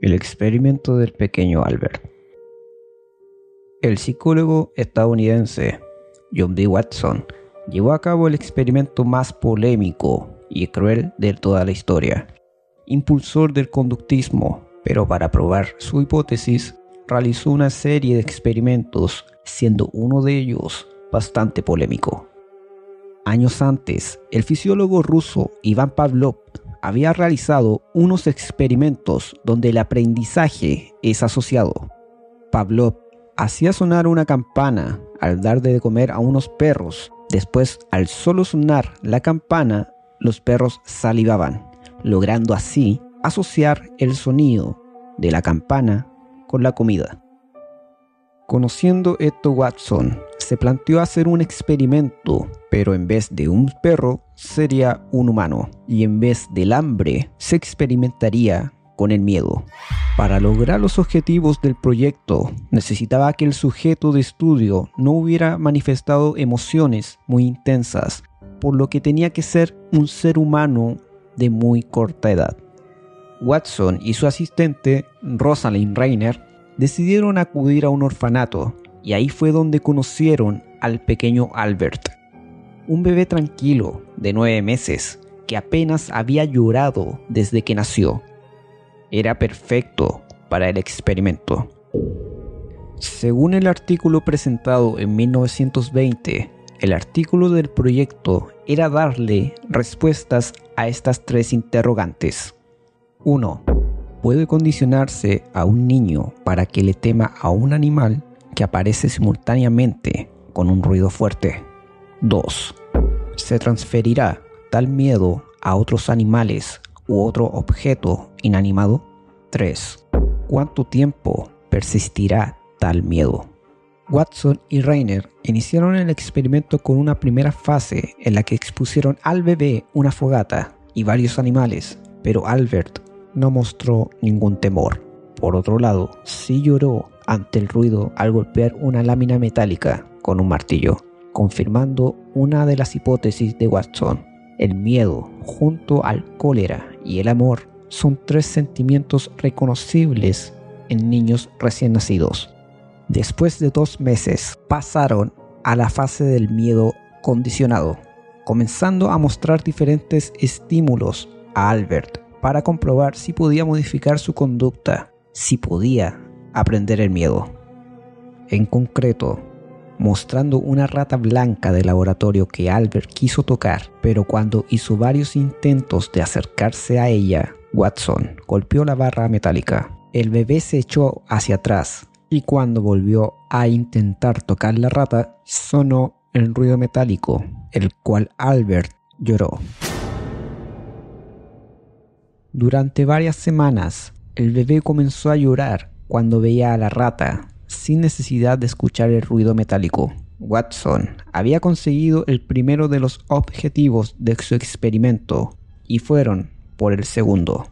El experimento del pequeño Albert. El psicólogo estadounidense John B. Watson llevó a cabo el experimento más polémico y cruel de toda la historia. Impulsor del conductismo, pero para probar su hipótesis, realizó una serie de experimentos, siendo uno de ellos bastante polémico. Años antes, el fisiólogo ruso Iván Pavlov había realizado unos experimentos donde el aprendizaje es asociado. Pavlov hacía sonar una campana al dar de comer a unos perros. Después, al solo sonar la campana, los perros salivaban, logrando así asociar el sonido de la campana con la comida. Conociendo esto Watson, se planteó hacer un experimento, pero en vez de un perro sería un humano, y en vez del hambre se experimentaría con el miedo. Para lograr los objetivos del proyecto, necesitaba que el sujeto de estudio no hubiera manifestado emociones muy intensas, por lo que tenía que ser un ser humano de muy corta edad. Watson y su asistente, Rosalind Reiner, decidieron acudir a un orfanato y ahí fue donde conocieron al pequeño Albert, un bebé tranquilo de nueve meses que apenas había llorado desde que nació. Era perfecto para el experimento. Según el artículo presentado en 1920, el artículo del proyecto era darle respuestas a estas tres interrogantes. 1 puede condicionarse a un niño para que le tema a un animal que aparece simultáneamente con un ruido fuerte. 2. Se transferirá tal miedo a otros animales u otro objeto inanimado. 3. ¿Cuánto tiempo persistirá tal miedo? Watson y Rainer iniciaron el experimento con una primera fase en la que expusieron al bebé una fogata y varios animales, pero Albert no mostró ningún temor. Por otro lado, sí lloró ante el ruido al golpear una lámina metálica con un martillo, confirmando una de las hipótesis de Watson. El miedo, junto al cólera y el amor, son tres sentimientos reconocibles en niños recién nacidos. Después de dos meses, pasaron a la fase del miedo condicionado, comenzando a mostrar diferentes estímulos a Albert para comprobar si podía modificar su conducta, si podía aprender el miedo. En concreto, mostrando una rata blanca de laboratorio que Albert quiso tocar, pero cuando hizo varios intentos de acercarse a ella, Watson golpeó la barra metálica. El bebé se echó hacia atrás y cuando volvió a intentar tocar la rata, sonó el ruido metálico, el cual Albert lloró. Durante varias semanas, el bebé comenzó a llorar cuando veía a la rata, sin necesidad de escuchar el ruido metálico. Watson había conseguido el primero de los objetivos de su experimento y fueron por el segundo.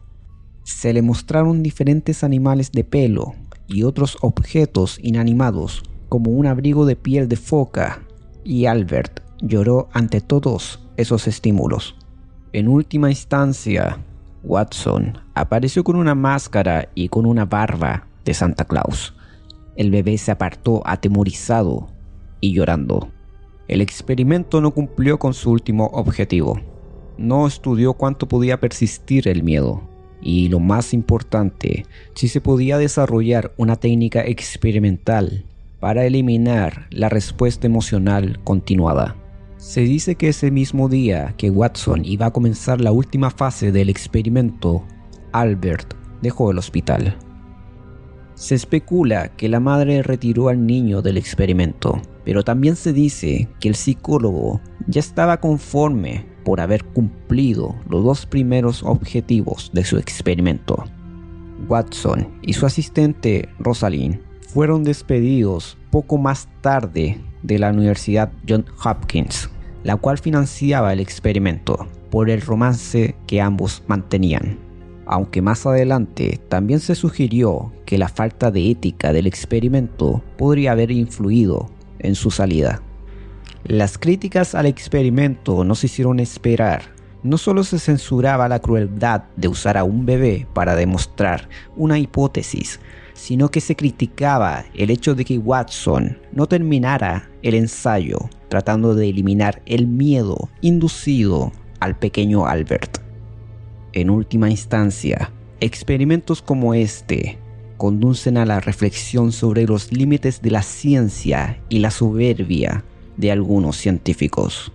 Se le mostraron diferentes animales de pelo y otros objetos inanimados, como un abrigo de piel de foca, y Albert lloró ante todos esos estímulos. En última instancia, Watson apareció con una máscara y con una barba de Santa Claus. El bebé se apartó atemorizado y llorando. El experimento no cumplió con su último objetivo. No estudió cuánto podía persistir el miedo. Y lo más importante, si se podía desarrollar una técnica experimental para eliminar la respuesta emocional continuada. Se dice que ese mismo día que Watson iba a comenzar la última fase del experimento, Albert dejó el hospital. Se especula que la madre retiró al niño del experimento, pero también se dice que el psicólogo ya estaba conforme por haber cumplido los dos primeros objetivos de su experimento. Watson y su asistente Rosalind fueron despedidos poco más tarde de la Universidad John Hopkins, la cual financiaba el experimento por el romance que ambos mantenían. Aunque más adelante también se sugirió que la falta de ética del experimento podría haber influido en su salida. Las críticas al experimento no se hicieron esperar no solo se censuraba la crueldad de usar a un bebé para demostrar una hipótesis, sino que se criticaba el hecho de que Watson no terminara el ensayo tratando de eliminar el miedo inducido al pequeño Albert. En última instancia, experimentos como este conducen a la reflexión sobre los límites de la ciencia y la soberbia de algunos científicos.